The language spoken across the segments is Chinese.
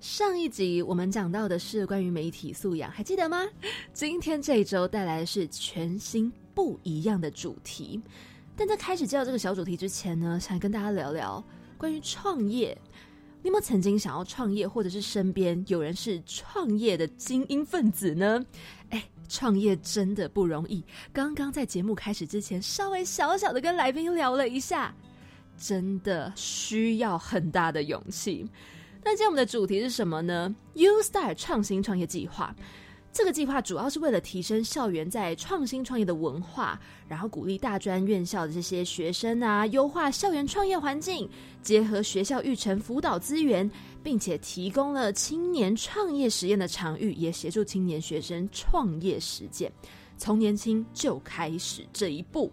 上一集我们讲到的是关于媒体素养，还记得吗？今天这一周带来的是全新不一样的主题。但在开始介绍这个小主题之前呢，想跟大家聊聊关于创业。你有没有曾经想要创业，或者是身边有人是创业的精英分子呢？哎，创业真的不容易。刚刚在节目开始之前，稍微小小的跟来宾聊了一下，真的需要很大的勇气。那今天我们的主题是什么呢？U Star 创新创业计划。这个计划主要是为了提升校园在创新创业的文化，然后鼓励大专院校的这些学生啊，优化校园创业环境，结合学校育成辅导资源，并且提供了青年创业实验的场域，也协助青年学生创业实践，从年轻就开始这一步。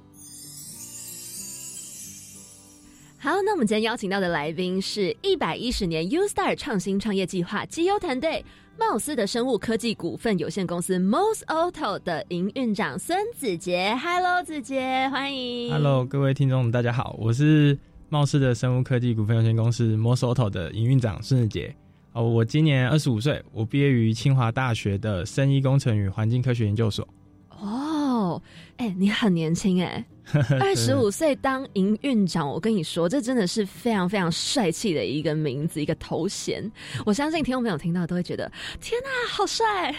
好，那我们今天邀请到的来宾是一百一十年 U Star 创新创业计划绩优团队茂斯的生物科技股份有限公司 Mos Auto 的营运长孙子杰。Hello，子杰，欢迎。Hello，各位听众，大家好，我是茂斯的生物科技股份有限公司 Mos Auto 的营运长孙子杰。哦，我今年二十五岁，我毕业于清华大学的生医工程与环境科学研究所。哦，哎，你很年轻哎，二十五岁当营运长，我跟你说，这真的是非常非常帅气的一个名字，一个头衔。我相信听众朋友听到都会觉得，天哪，好帅！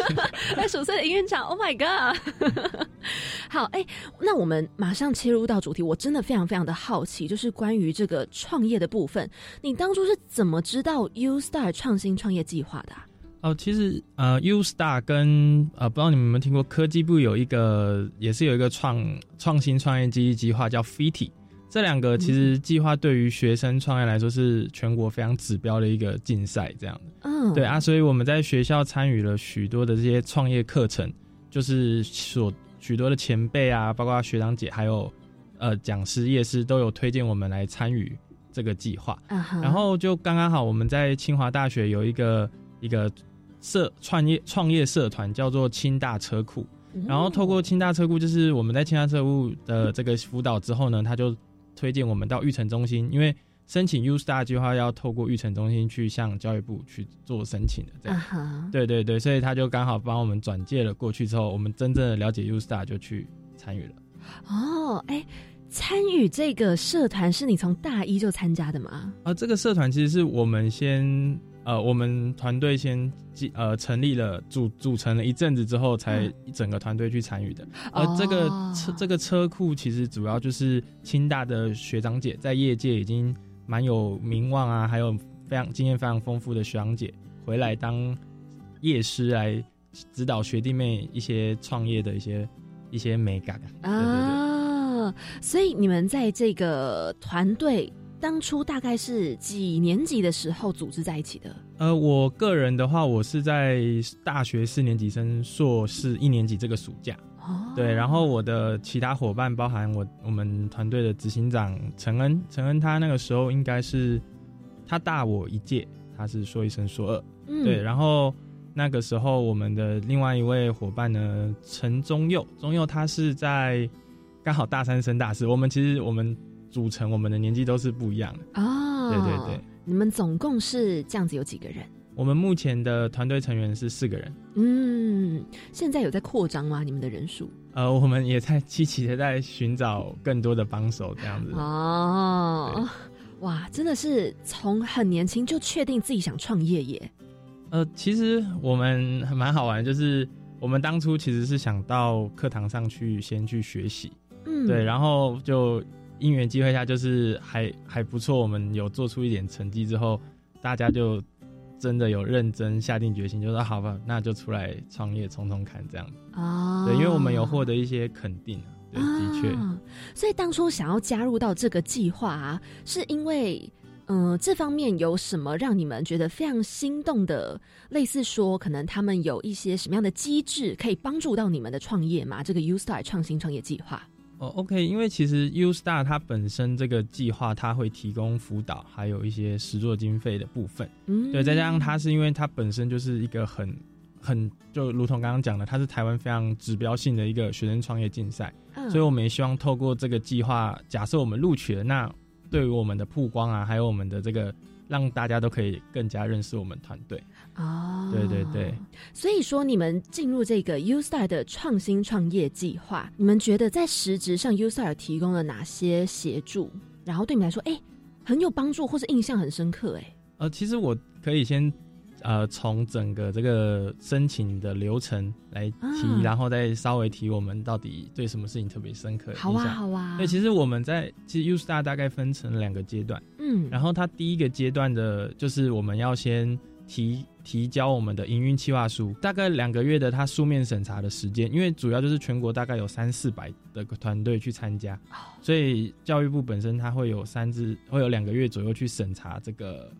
二十五岁的营运长，Oh my god！好，哎，那我们马上切入到主题，我真的非常非常的好奇，就是关于这个创业的部分，你当初是怎么知道 U Star 创新创业计划的？哦，其实呃，U Star 跟呃，不知道你们有没有听过，科技部有一个，也是有一个创创新创业基地计划，叫 FIT。这两个其实计划对于学生创业来说是全国非常指标的一个竞赛，这样的。嗯，对啊，所以我们在学校参与了许多的这些创业课程，就是所许多的前辈啊，包括学长姐，还有呃讲师、业师都有推荐我们来参与这个计划。然后就刚刚好，我们在清华大学有一个一个。社创业创业社团叫做清大车库，然后透过清大车库，就是我们在清大车库的这个辅导之后呢，他就推荐我们到育成中心，因为申请 U Star 计划要透过育成中心去向教育部去做申请的，这样。对对对，所以他就刚好帮我们转介了过去之后，我们真正的了解 U Star 就去参与了。哦，哎，参与这个社团是你从大一就参加的吗？啊，这个社团其实是我们先。呃，我们团队先呃成立了组组成了一阵子之后，才整个团队去参与的。而这个车这个车库其实主要就是清大的学长姐在业界已经蛮有名望啊，还有非常经验非常丰富的学长姐回来当业师来指导学弟妹一些创业的一些一些美感啊。所以你们在这个团队。当初大概是几年级的时候组织在一起的？呃，我个人的话，我是在大学四年级升硕士一年级这个暑假。哦，对，然后我的其他伙伴，包含我我们团队的执行长陈恩，陈恩他那个时候应该是他大我一届，他是硕一升硕二。嗯，对，然后那个时候我们的另外一位伙伴呢，陈宗佑，宗佑他是在刚好大三升大四，我们其实我们。组成我们的年纪都是不一样的哦。对对对，你们总共是这样子有几个人？我们目前的团队成员是四个人。嗯，现在有在扩张吗？你们的人数？呃，我们也在积极的在寻找更多的帮手，这样子。哦，哇，真的是从很年轻就确定自己想创业耶。呃，其实我们蛮好玩，就是我们当初其实是想到课堂上去先去学习，嗯，对，然后就。因缘机会下，就是还还不错。我们有做出一点成绩之后，大家就真的有认真下定决心，就说好吧，那就出来创业冲冲看这样子。哦，对，因为我们有获得一些肯定，对，的确。所以当初想要加入到这个计划啊，是因为嗯、这方面有什么让你们觉得非常心动的？类似说，可能他们有一些什么样的机制可以帮助到你们的创业吗？这个 U Star 创新创业计划。哦，OK，因为其实 U Star 它本身这个计划，它会提供辅导，还有一些实作经费的部分。嗯，对，再加上它是因为它本身就是一个很很就如同刚刚讲的，它是台湾非常指标性的一个学生创业竞赛，嗯，所以我们也希望透过这个计划，假设我们录取了，那对于我们的曝光啊，还有我们的这个。让大家都可以更加认识我们团队哦，对对对，所以说你们进入这个 U Star 的创新创业计划，你们觉得在实质上 U Star 提供了哪些协助？然后对你们来说，哎，很有帮助，或是印象很深刻？哎，呃，其实我可以先。呃，从整个这个申请的流程来提，然后再稍微提我们到底对什么事情特别深刻。好啊，好啊。对，其实我们在其实 U Star 大概分成两个阶段，嗯，然后它第一个阶段的就是我们要先提提交我们的营运计划书，大概两个月的他书面审查的时间，因为主要就是全国大概有三四百的团队去参加，所以教育部本身它会有三至会有两个月左右去审查这个。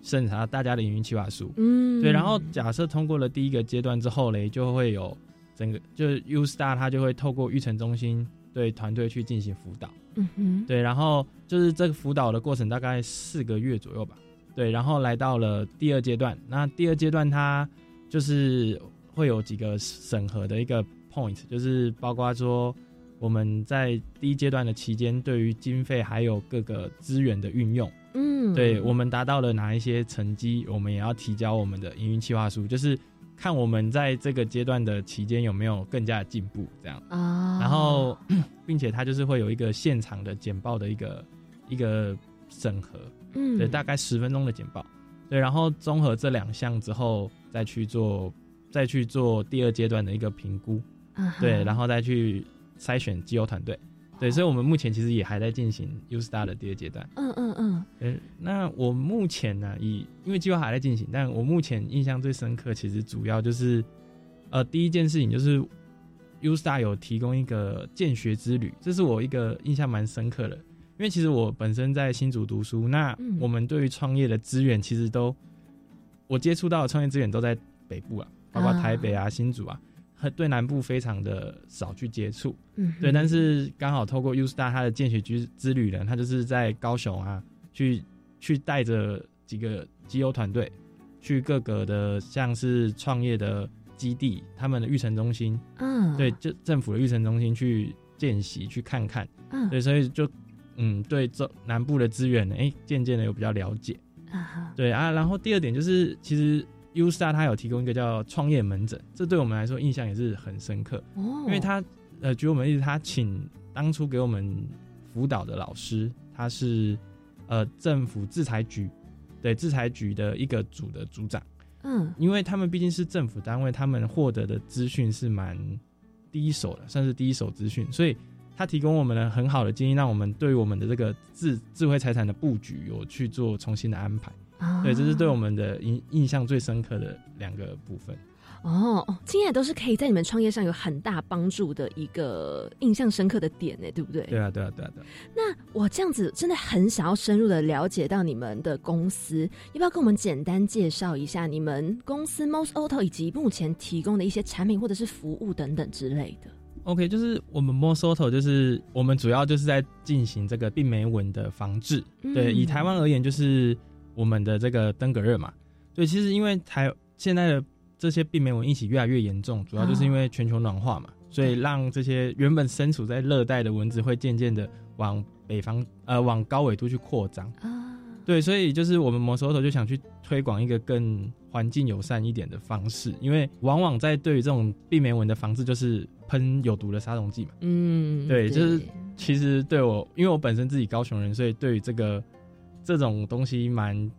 审查大家的营运计划书，嗯，对，然后假设通过了第一个阶段之后嘞，就会有整个就是 U Star 它就会透过育成中心对团队去进行辅导，嗯哼，对，然后就是这个辅导的过程大概四个月左右吧，对，然后来到了第二阶段，那第二阶段它就是会有几个审核的一个 point，就是包括说我们在第一阶段的期间对于经费还有各个资源的运用。嗯，对我们达到了哪一些成绩，我们也要提交我们的营运计划书，就是看我们在这个阶段的期间有没有更加的进步，这样啊。然后，并且它就是会有一个现场的简报的一个一个审核，嗯，对，大概十分钟的简报，对，然后综合这两项之后，再去做再去做第二阶段的一个评估，对，然后再去筛选绩优团队。对，所以，我们目前其实也还在进行 U Star 的第二阶段。嗯嗯嗯。嗯，那我目前呢，以因为计划还在进行，但我目前印象最深刻，其实主要就是，呃，第一件事情就是 U Star 有提供一个见学之旅，这是我一个印象蛮深刻的。因为其实我本身在新竹读书，那我们对于创业的资源，其实都我接触到的创业资源都在北部啊，包括台北啊、新竹啊。对南部非常的少去接触，嗯，对，但是刚好透过 U Star 他的见学之之旅呢，他就是在高雄啊，去去带着几个基优团队去各个的像是创业的基地，他们的育成中心，嗯，对，就政府的育成中心去见习去看看，嗯，对，所以就嗯，对这南部的资源呢，哎，渐渐的有比较了解，啊，对啊，然后第二点就是其实。U Star 它有提供一个叫创业门诊，这对我们来说印象也是很深刻。哦，因为他呃举我们例子，他请当初给我们辅导的老师，他是呃政府制裁局，对制裁局的一个组的组长。嗯，因为他们毕竟是政府单位，他们获得的资讯是蛮第一手的，算是第一手资讯，所以他提供我们了很好的建议，让我们对我们的这个智智慧财产的布局有去做重新的安排。对，这是对我们的印印象最深刻的两个部分。哦，经验都是可以在你们创业上有很大帮助的一个印象深刻的点呢，对不对？对啊，对啊，对啊，对。那我这样子真的很想要深入的了解到你们的公司，要不要跟我们简单介绍一下你们公司 Most Auto 以及目前提供的一些产品或者是服务等等之类的？OK，就是我们 Most Auto 就是我们主要就是在进行这个病媒蚊的防治。对，以台湾而言就是。我们的这个登革热嘛，对，其实因为台现在的这些病媒蚊疫情越来越严重，主要就是因为全球暖化嘛，所以让这些原本身处在热带的蚊子会渐渐的往北方呃往高纬度去扩张啊。对，所以就是我们摩手头就想去推广一个更环境友善一点的方式，因为往往在对于这种病媒蚊的防治就是喷有毒的杀虫剂嘛。嗯，对，就是其实对我，因为我本身自己高雄人，所以对于这个。这种东西蛮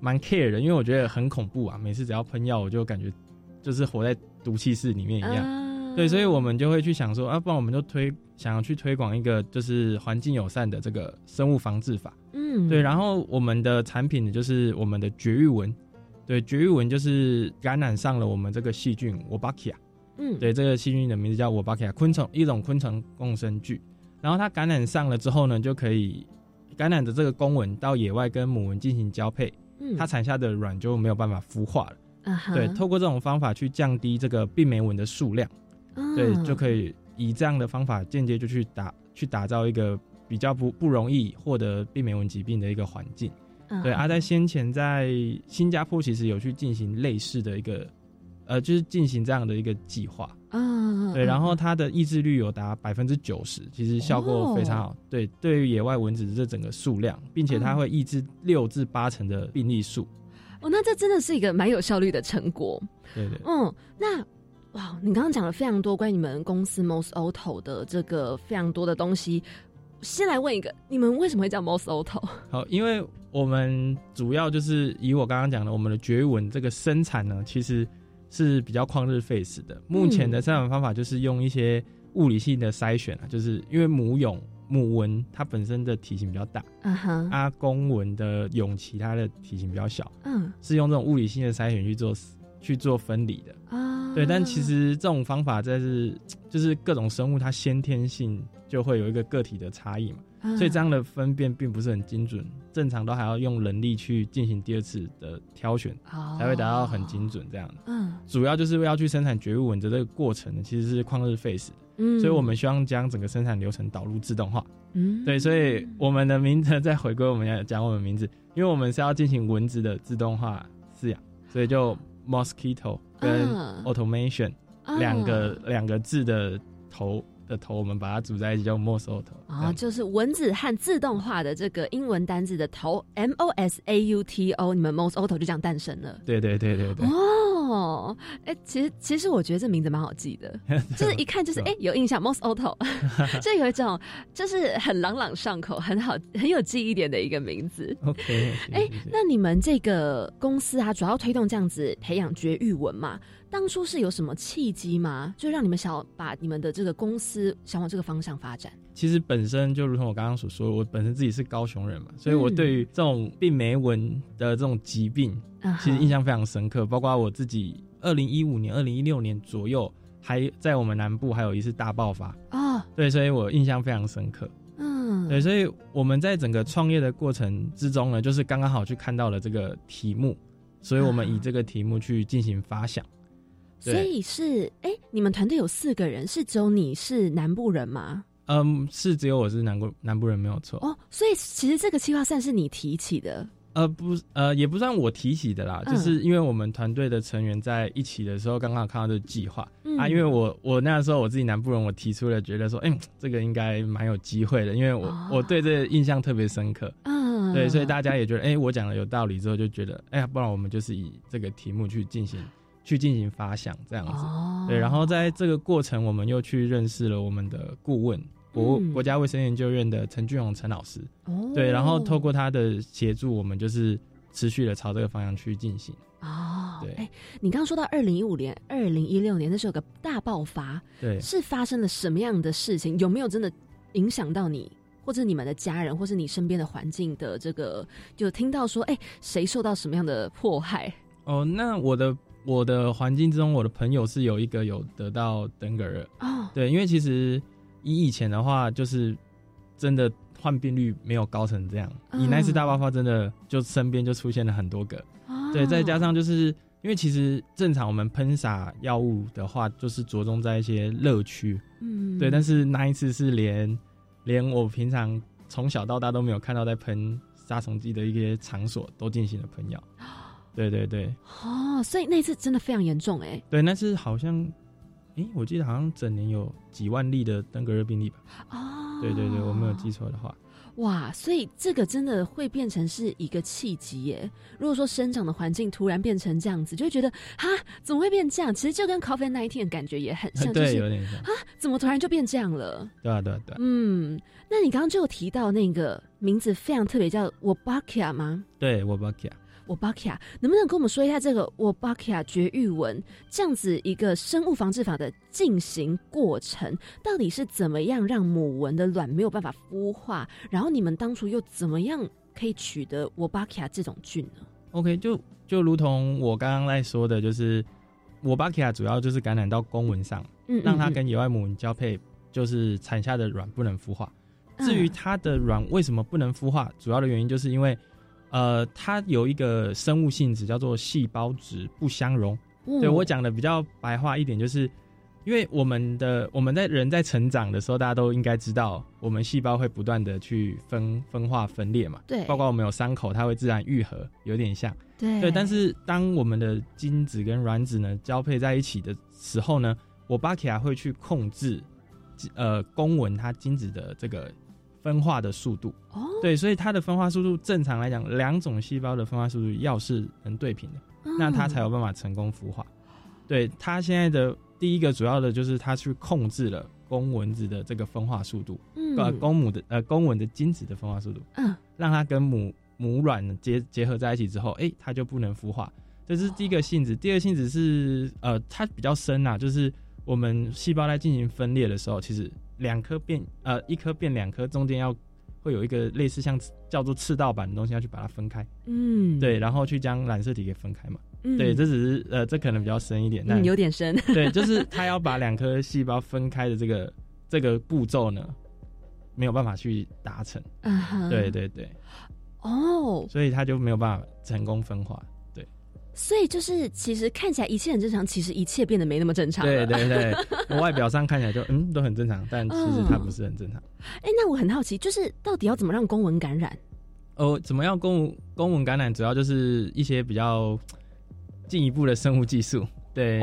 蛮 care 的，因为我觉得很恐怖啊！每次只要喷药，我就感觉就是活在毒气室里面一样。对，所以我们就会去想说，啊，不然我们就推想要去推广一个就是环境友善的这个生物防治法。嗯，对。然后我们的产品呢，就是我们的绝育蚊。对，绝育蚊就是感染上了我们这个细菌 w o b a k i a 嗯，对，这个细菌的名字叫 a k i a 昆虫一种昆虫共生菌。然后它感染上了之后呢，就可以。感染的这个公蚊到野外跟母蚊进行交配，嗯它产下的卵就没有办法孵化了。对，透过这种方法去降低这个病媒蚊的数量，对，就可以以以这样的方法间接就去打去打造一个比较不不容易获得病媒蚊疾病的一个环境。嗯对，啊，在先前在新加坡其实有去进行类似的一个，呃，就是进行这样的一个计划。啊对，然后它的抑制率有达百分之九十，其实效果非常好。对，对于野外蚊子的这整个数量，并且它嗯会抑制六至八成的病例数。哦，那这真的是一个蛮有效率的成果。对对，嗯，那哇，你刚刚讲了非常多关于你们公司 Most Auto 的这个非常多的东西。先来问一个，你们为什么会叫 Most Auto？好，因为我们主要就是以我刚刚讲的，我们的绝育蚊这个生产呢，其实是比较旷日费时的。目前的生产方法就是用一些物理性的筛选啊，就是因为母蛹母蚊它本身的体型比较大，啊公蚊的蛹其它的体型比较小，嗯。是用这种物理性的筛选去做去做分离的。啊，对，但其实这种方法在是就是各种生物它先天性就会有一个个体的差异嘛，啊所以这样的分辨并不是很精准，正常都还要用人力去进行第二次的挑选，哦。才会达到很精准这样。的。嗯。主要就是要去生产绝育蚊的这个过程呢，其实是旷日费时的，嗯。所以我们希望将整个生产流程导入自动化。嗯。对，所以我们的名字再回归我们要讲我们名字，因为我们是要进行蚊子的自动化饲养，所以就 mosquito 跟啊。automation 啊两个两个字的头的头，我们把它组在一起叫 mosquito。啊，就是蚊子和自动化的这个英文单字的头 M O S A U T O，你们 Most Auto 就这样诞生了。对对对对对，哦，哎、其实其实我觉得这名字蛮好记的，就是一看就是哎、有印象，Most Auto，就有一种就是很朗朗上口、很好、很有记忆点的一个名字。OK，哎、那你们这个公司啊，主要推动这样子培养绝育文嘛？当初是有什么契机吗？就让你们想要把你们的这个公司想往这个方向发展？其实本身就如同我刚刚所说，我本身自己是高雄人嘛，所以我对于这种病媒蚊的这种疾病，啊其实印象非常深刻。包括我自己，二零一五年、二零一六年左右，还在我们南部还有一次大爆发，哦，对，所以我印象非常深刻。嗯，对，所以我们在整个创业的过程之中呢，就是刚刚好去看到了这个题目，所以我们以这个题目去进行发想。所以是哎、你们团队有四个人，是只有你是南部人吗？嗯，是只有我是南部南部人没有错。哦，所以其实这个计划算是你提起的呃，不，呃，也不算我提起的啦，嗯就是因为我们团队的成员在一起的时候，刚刚好看到这个计划、嗯啊。因为我我那时候我自己南部人，我提出了觉得说，哎、这个应该蛮有机会的，因为我、哦我对这个印象特别深刻。嗯，对，所以大家也觉得，哎、我讲的有道理之后，就觉得，哎、呀，不然我们就是以这个题目去进行去进行发想这样子。哦，对，然后在这个过程，我们又去认识了我们的顾问国、嗯国家卫生研究院的陈俊宏陈老师。哦对，然后透过他的协助，我们就是持续的朝这个方向去进行。哦，对哎，你刚刚说到二零一五年、二零一六年那时候有个大爆发，对，是发生了什么样的事情？有没有真的影响到你，或者你们的家人，或是你身边的环境的这个？就听到说，哎，谁受到什么样的迫害？哦，那我的我的环境之中，我的朋友是有一个有得到登革热。哦，对，因为其实以以前的话，就是真的患病率没有高成这样。嗯以那次大爆发，真的就身边就出现了很多个。哦对，再加上就是因为其实正常我们喷洒药物的话，就是着重在一些乐趣。嗯，对，但是那一次是连连我平常从小到大都没有看到在喷杀虫剂的一些场所都进行了喷药。对对对哦，所以那次真的非常严重，哎，对，那次好像，诶，我记得好像整年有几万例的登革热病例吧？哦，对对对，我没有记错的话。哇，所以这个真的会变成是一个契机耶。如果说生长的环境突然变成这样子，就会觉得哈，怎么会变这样？其实就跟 COVID nineteen 的感觉也很像，就 对，是有点像。怎么突然就变这样了？对啊对啊对啊，嗯，那你刚刚就有提到那个名字非常特别，叫 Wolbachia 吗？对我 b a k i 我 k i a 能不能跟我们说一下这个我 k i a 绝育蚊这样子一个生物防治法的进行过程，到底是怎么样让母蚊的卵没有办法孵化？然后你们当初又怎么样可以取得我 k i a 这种菌呢？OK，就就如同我刚刚在说的，就是我 k i a 主要就是感染到公蚊上，嗯，让它嗯跟野外母蚊交配，就是产下的卵不能孵化，至于它的卵为什么不能孵化，主要的原因就是因为，呃，它有一个生物性质叫做细胞质不相容。对我讲的比较白话一点，就是因为我们的我们在人在成长的时候，大家都应该知道，我们细胞会不断的去分分化分裂嘛。对，包括我们有伤口，它会自然愈合，有点像。对对，但是当我们的精子跟卵子呢交配在一起的时候呢，我巴克亚会去控制，呃，公文它精子的这个分化的速度。哦，对，所以它的分化速度正常来讲，两种细胞的分化速度要是能对平的，那它才有办法成功孵化。对，它现在的第一个主要的就是它去控制了公蚊子的这个分化速度，呃，公母的呃公蚊的精子的分化速度，嗯，让它跟母。母卵结结合在一起之后，哎，它就不能孵化，这是第一个性质。第二性质是，呃，它比较深呐，就是我们细胞在进行分裂的时候，其实两颗变，呃，一颗变两颗，中间要会有一个类似像叫做赤道板的东西要去把它分开，嗯，对，然后去将染色体给分开嘛，对，这只是呃，这可能比较深一点，嗯，有点深，对，就是他要把两颗细胞分开的这个这个步骤呢，没有办法去达成，对对对。哦，所以他就没有办法成功分化，对。所以就是其实看起来一切很正常，其实一切变得没那么正常。对对对，我外表上看起来就嗯都很正常，但其实它不是很正常。哎，那我很好奇，就是到底要怎么让公文感染？哦，怎么样公公文感染？主要就是一些比较进一步的生物技术。对，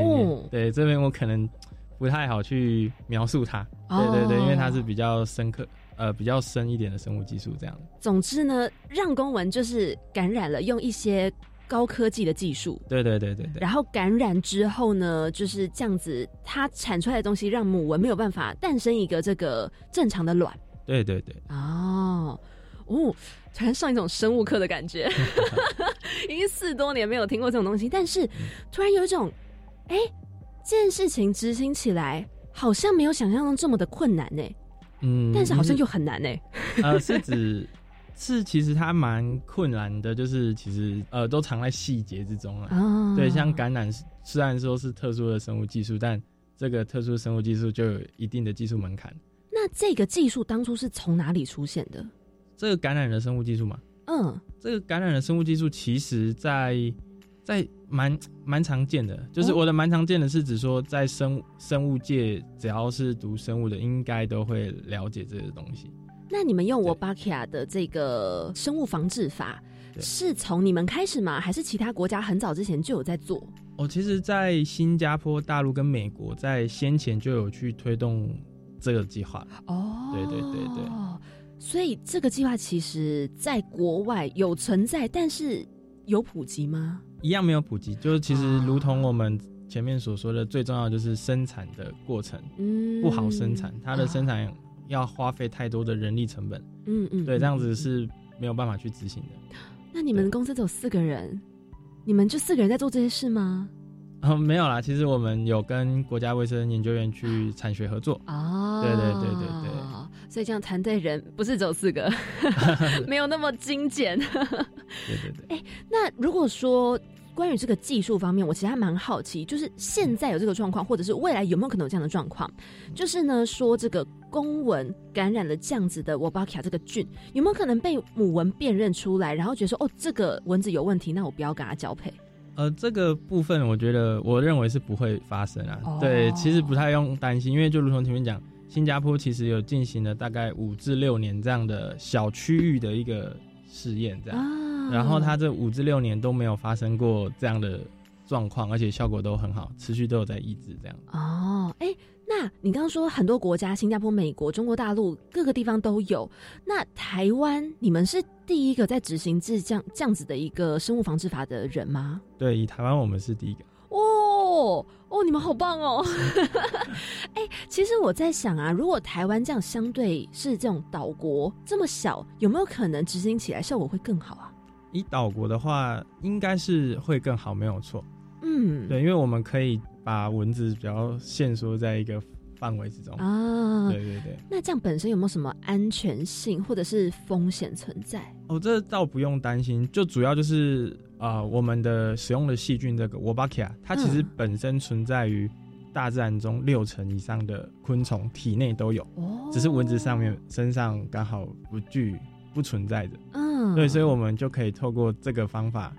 对，这边我可能不太好去描述它。对对对，因为它是比较深刻。呃，比较深一点的生物技术这样。总之呢，让公文就是感染了，用一些高科技的技术。对对对对对。然后感染之后呢，就是这样子，它产出来的东西让母蚊没有办法诞生一个这个正常的卵。对对对。哦哦，突然上一种生物课的感觉，已经四多年没有听过这种东西，但是突然有一种，哎，这件事情执行起来好像没有想象中这么的困难呢。嗯，但是好像又很难呢。呃，是指是其实它蛮困难的，就是其实呃都藏在细节之中了。对，像感染虽然说是特殊的生物技术，但这个特殊生物技术就有一定的技术门槛。那这个技术当初是从哪里出现的？这个感染的生物技术嘛？嗯，这个感染的生物技术其实在。在蛮蛮常见的，就是我的蛮常见的是指说，在生生物界，只要是读生物的，应该都会了解这个东西。那你们用我巴克亚的这个生物防治法，是从你们开始吗？还是其他国家很早之前就有在做？哦，其实，在新加坡、大陆跟美国，在先前就有去推动这个计划。哦，对对对对。所以这个计划其实在国外有存在，但是有普及吗？一样没有普及，就是其实如同我们前面所说的，最重要就是生产的过程，嗯，不好生产，它的生产要花费太多的人力成本，嗯嗯，对，这样子是没有办法去执行的。那你们公司只有四个人，你们就四个人在做这些事吗？哦，没有啦，其实我们有跟国家卫生研究院去产学合作，哦，对对对对对，所以这样团队人不是只有四个，没有那么精简，对对对，哎，那如果说。关于这个技术方面，我其实还蛮好奇，就是现在有这个状况，或者是未来有没有可能有这样的状况？就是呢，说这个公蚊感染了这样子的沃巴卡这个菌，有没有可能被母蚊辨认出来，然后觉得说，哦，这个蚊子有问题，那我不要跟它交配？呃，这个部分我觉得，我认为是不会发生啊。对，其实不太用担心，因为就如同前面讲，新加坡其实有进行了大概五至六年这样的小区域的一个试验，这样。然后他这五至六年都没有发生过这样的状况，而且效果都很好，持续都有在抑制这样。哦，哎，那你刚刚说很多国家，新加坡、美国、中国大陆各个地方都有，那台湾你们是第一个在执行这这样这样子的一个生物防治法的人吗？对，以台湾我们是第一个。哦哦，你们好棒哦！哎，其实我在想啊，如果台湾这样相对是这种岛国这么小，有没有可能执行起来效果会更好啊？以岛国的话，应该是会更好，没有错。嗯，对，因为我们可以把蚊子比较限缩在一个范围之中啊。对对对。那这样本身有没有什么安全性或者是风险存在？哦，这倒不用担心，就主要就是啊，我们的使用的细菌这个 Wolbachia，它其实本身存在于大自然中六成以上的昆虫体内都有，哦，只是蚊子上面身上刚好不具不存在的。嗯，对，所以我们就可以透过这个方法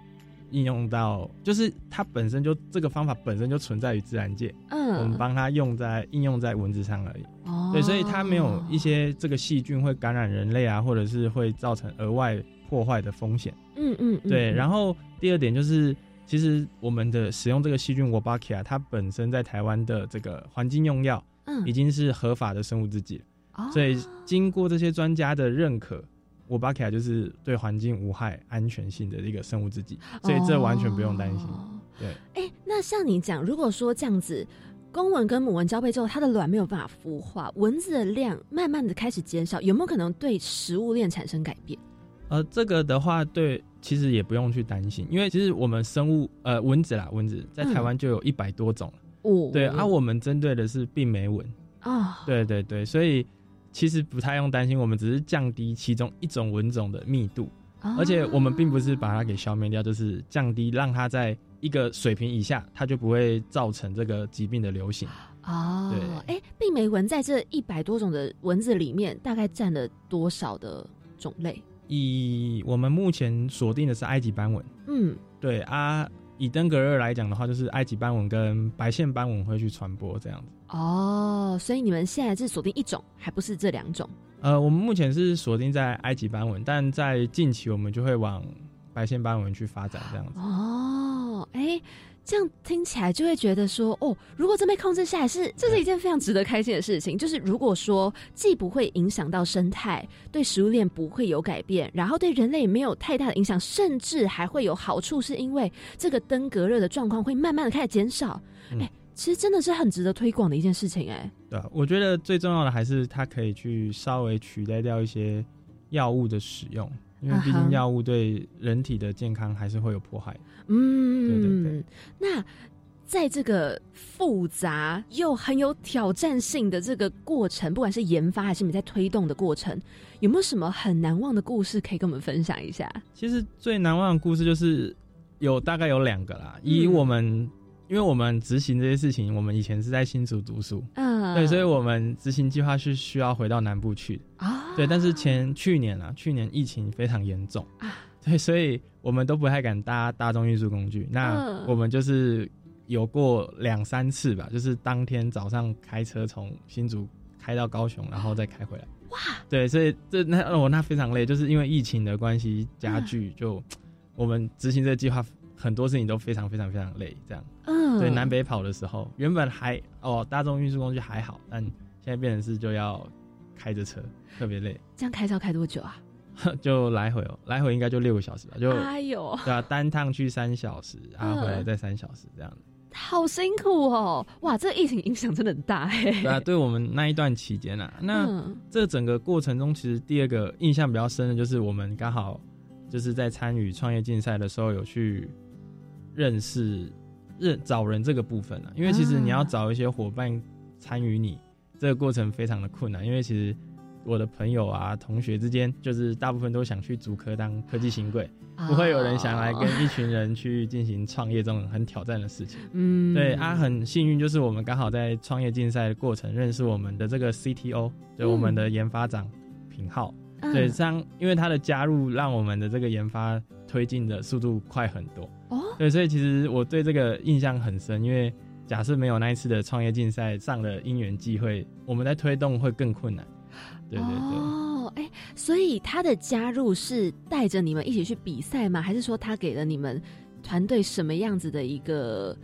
应用到，就是它本身就这个方法本身就存在于自然界，嗯，我们帮它用在应用在文字上而已。哦，对，所以它没有一些这个细菌会感染人类啊，或者是会造成额外破坏的风险。嗯嗯，嗯对，然后后第二点就是，其实我们的使用这个细菌 Wolbachia，它本身在台湾的这个环境用药嗯已经是合法的生物制剂了，哦所以经过这些专家的认可。Wolbachia 就是对环境无害、安全性的一个生物制剂，所以这完全不用担心。哦对，哎、那像你讲，如果说这样子，公蚊跟母蚊交配之后，它的卵没有办法孵化，蚊子的量慢慢的开始减少，有没有可能对食物链产生改变？呃，这个的话，对，其实也不用去担心，因为其实我们生物，呃，蚊子啦，蚊子在台湾就有一百多种了。哦，对，啊，我们针对的是病媒蚊。啊，对对对，所以其实不太用担心，我们只是降低其中一种蚊种的密度，哦而且我们并不是把它给消灭掉，就是降低让它在一个水平以下，它就不会造成这个疾病的流行。哦，对哎，病媒蚊在这一百多种的蚊子里面，大概占了多少的种类？以我们目前锁定的是埃及斑蚊，嗯，对啊，以登革热来讲的话，就是埃及斑蚊跟白线斑蚊会去传播这样子。哦，所以你们现在是锁定一种，还不是这两种？呃，我们目前是锁定在埃及斑纹，但在近期我们就会往白线斑纹去发展这样子。哦，哎，这样听起来就会觉得说，哦，如果真被控制下来是，这是一件非常值得开心的事情。就是如果说既不会影响到生态，对食物链不会有改变，然后对人类没有太大的影响，甚至还会有好处，是因为这个登革热的状况会慢慢的开始减少。嗯哎、其实真的是很值得推广的一件事情、哎，对啊，我觉得最重要的还是它可以去稍微取代掉一些药物的使用，因为毕竟药物对人体的健康还是会有迫害。嗯，对对对。那在这个复杂又很有挑战性的这个过程，不管是研发还是你在推动的过程，有没有什么很难忘的故事可以跟我们分享一下？其实最难忘的故事就是有大概有两个啦，以嗯我们。因为我们执行这些事情，我们以前是在新竹读书，嗯，对，所以我们执行计划是需要回到南部去。的。啊，对，但是前去年啊，去年疫情非常严重。啊，对，所以我们都不太敢搭大众运输工具。那嗯。我们就是有过两三次吧，就是当天早上开车从新竹开到高雄，然后再开回来。哇，对，所以这那哦那非常累，就是因为疫情的关系加嗯。剧，就我们执行这个计划很多事情都非常非常非常累，这样。嗯，对，南北跑的时候，原本还哦大众运输工具还好，但现在变成是就要开着车，特别累。这样开车要开多久啊？就来回哦，来回应该就六个小时吧，就、哎呦，对啊，单趟去三小时，然后回来嗯再三小时这样子。好辛苦哦！哇，这疫情影响真的很大哎。对啊，对我们那一段期间啊，那、嗯这整个过程中，其实第二个印象比较深的就是我们刚好就是在参与创业竞赛的时候，有去认识认找人这个部分啊，因为其实你要啊找一些伙伴参与你这个过程非常的困难，因为其实。我的朋友啊，同学之间，就是大部分都想去主科当科技新贵，不会有人想来跟哦一群人去进行创业这种很挑战的事情。嗯对啊，很幸运，就是我们刚好在创业竞赛的过程认识我们的这个 CTO，对我们的研发长品浩。嗯对，这样因为他的加入，让我们的这个研发推进的速度快很多。哦，对，所以其实我对这个印象很深，因为假设没有那一次的创业竞赛上的因缘际会，我们在推动会更困难。对对对。哦，哎、所以他的加入是带着你们一起去比赛吗？还是说他给了你们团队什么样子的一个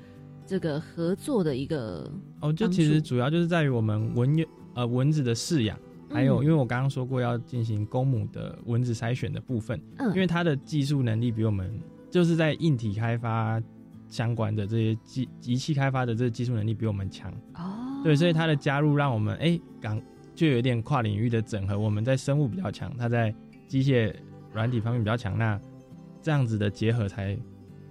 这个合作的一个？哦，就其实主要就是在于我们蚊呃蚊子的饲养，还有嗯因为我刚刚说过要进行公母的蚊子筛选的部分，嗯，因为它的技术能力比我们就是在硬体开发相关的这些机仪器开发的这个技术能力比我们强，哦，对，所以它的加入让我们哎刚就有点跨领域的整合，我们在生物比较强，它在机械软体方面比较强，那这样子的结合才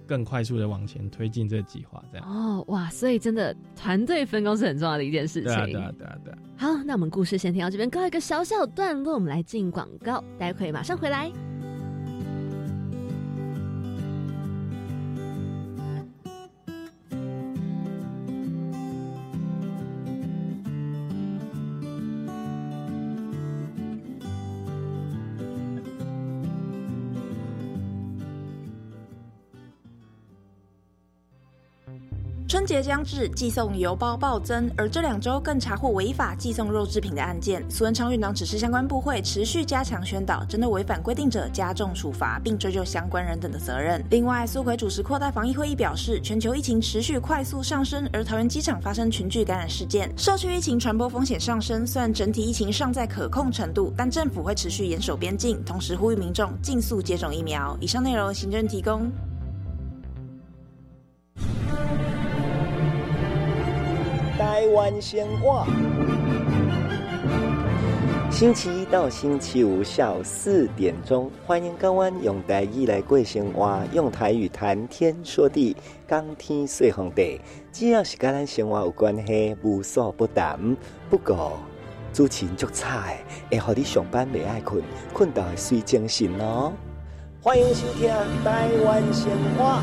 更快速的往前推进这个计划，这样。哦哇，所以真的团队分工是很重要的一件事情。对啊，对啊，对啊，对啊。好，那我们故事先听到这边，告一个小小段落，我们来进广告，待会马上回来。节将至，寄送邮包暴增，而这两周更查获违法寄送肉制品的案件。苏文昌院长指示相关部会持续加强宣导，针对违反规定者加重处罚，并追究相关人等的责任。另外，苏奎主持扩大防疫会议表示，全球疫情持续快速上升，而桃园机场发生群聚感染事件，社区疫情传播风险上升。虽然整体疫情尚在可控程度，但政府会持续严守边境，同时呼吁民众尽速接种疫苗。以上内容，行政提供。台湾鲜话，星期一到星期五下午四点钟，欢迎各位用台语来过生活，用台语谈天说地，讲天说红地，只要是跟咱生活有关系，无所不谈。不过，主持人足菜，会互你上班未爱困，困到会睡精神哦。欢迎收听台湾鲜话。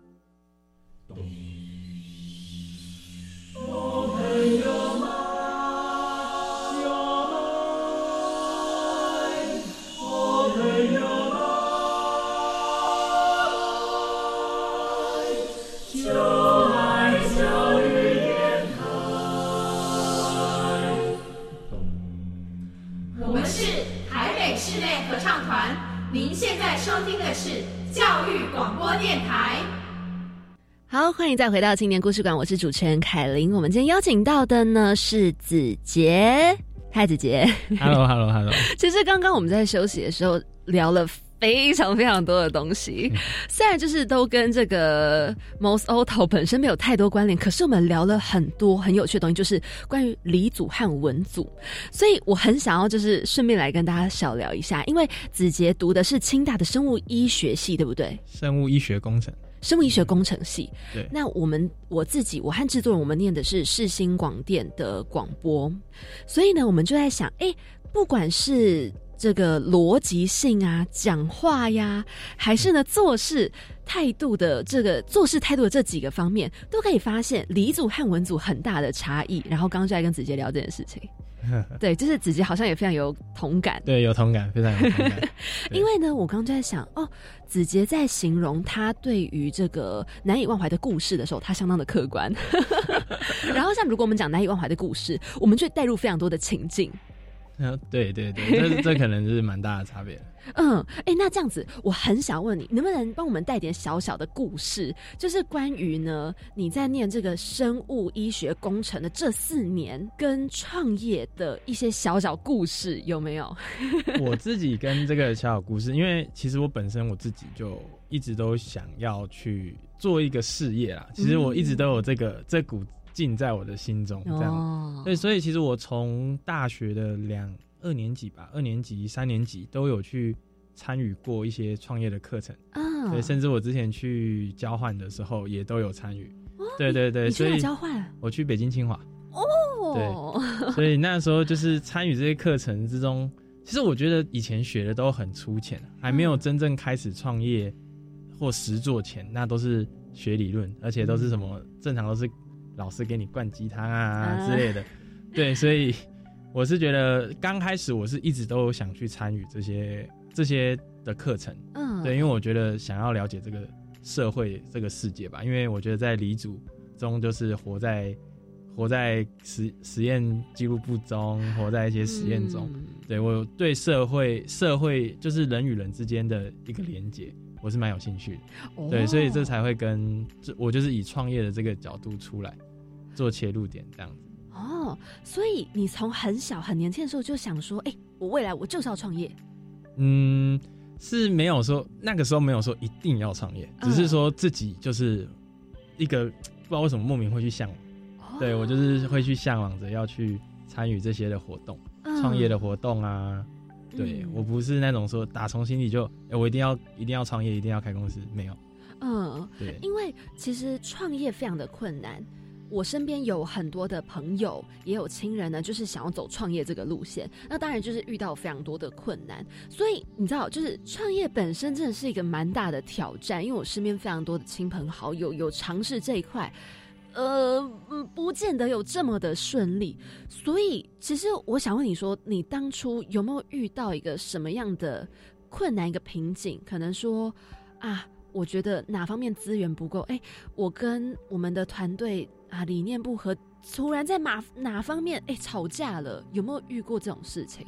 好，欢迎再回到青年故事馆，我是主持人凯琳。我们今天邀请到的呢是子杰，嗨，子杰，Hello，Hello，Hello。其实刚刚我们在休息的时候聊了非常非常多的东西，虽然就是都跟这个 Most Auto 本身没有太多关联，可是我们聊了很多很有趣的东西，就是关于李组和文组。所以我很想要就是顺便来跟大家小聊一下，因为子杰读的是清大的生物医学系，对不对？生物医学工程。生物医学工程系，对，那我们我自己，我和制作人，我们念的是世新广电的广播，所以呢，我们就在想，哎，不管是这个逻辑性啊，讲话呀，还是呢做事态度的这个做事态度的这几个方面，都可以发现李组和文组很大的差异。然后刚刚就在跟子杰聊这件事情。对，就是子杰好像也非常有同感。对，有同感，非常有同感。因为呢，我刚刚就在想，哦，子杰在形容他对于这个难以忘怀的故事的时候，他相当的客观。然后，像如果我们讲难以忘怀的故事，我们就带入非常多的情境。嗯，对对对，这这可能是蛮大的差别。嗯，哎，那这样子，我很想问你，能不能帮我们带点小小的故事，就是关于呢你在念这个生物医学工程的这四年跟创业的一些小小故事，有没有？我自己跟这个小小故事，因为其实我本身我自己就一直都想要去做一个事业啦。其实我一直都有这个这股。尽在我的心中，这样。对，所以其实我从大学的两二年级吧，二年级、三年级都有去参与过一些创业的课程啊，对，甚至我之前去交换的时候也都有参与，对对对，所以交换，我去北京清华哦，对，所以那时候就是参与这些课程之中，其实我觉得以前学的都很粗浅，还没有真正开始创业或实做前，那都是学理论，而且都是什么正常都是。老师给你灌鸡汤啊之类的，对，所以我是觉得刚开始我是一直都想去参与这些这些的课程，嗯，对，因为我觉得想要了解这个社会这个世界吧，因为我觉得在离组中就是活在活在实实验记录簿中，活在一些实验中，对我对社会社会就是人与人之间的一个连接。我是蛮有兴趣的，对，所以这才会跟这我就是以创业的这个角度出来。做切入点这样子哦，所以你从很小很年轻的时候就想说，哎，我未来我就是要创业。嗯，是没有说那个时候没有说一定要创业，只是说自己就是一个不知道为什么莫名会去向往，对我就是会去向往着要去参与这些的活动，创业的活动啊。对我不是那种说打从心里就哎我一定要一定要创业一定要开公司没有。嗯，对，因为其实创业非常的困难。我身边有很多的朋友，也有亲人呢，就是想要走创业这个路线。那当然就是遇到非常多的困难，所以你知道，就是创业本身真的是一个蛮大的挑战。因为我身边非常多的亲朋好友有尝试这一块，呃，不见得有这么的顺利。所以，其实我想问你说，你当初有没有遇到一个什么样的困难、一个瓶颈？可能说啊，我觉得哪方面资源不够？哎，我跟我们的团队啊理念不合，突然在哪哪方面哎吵架了？有没有遇过这种事情？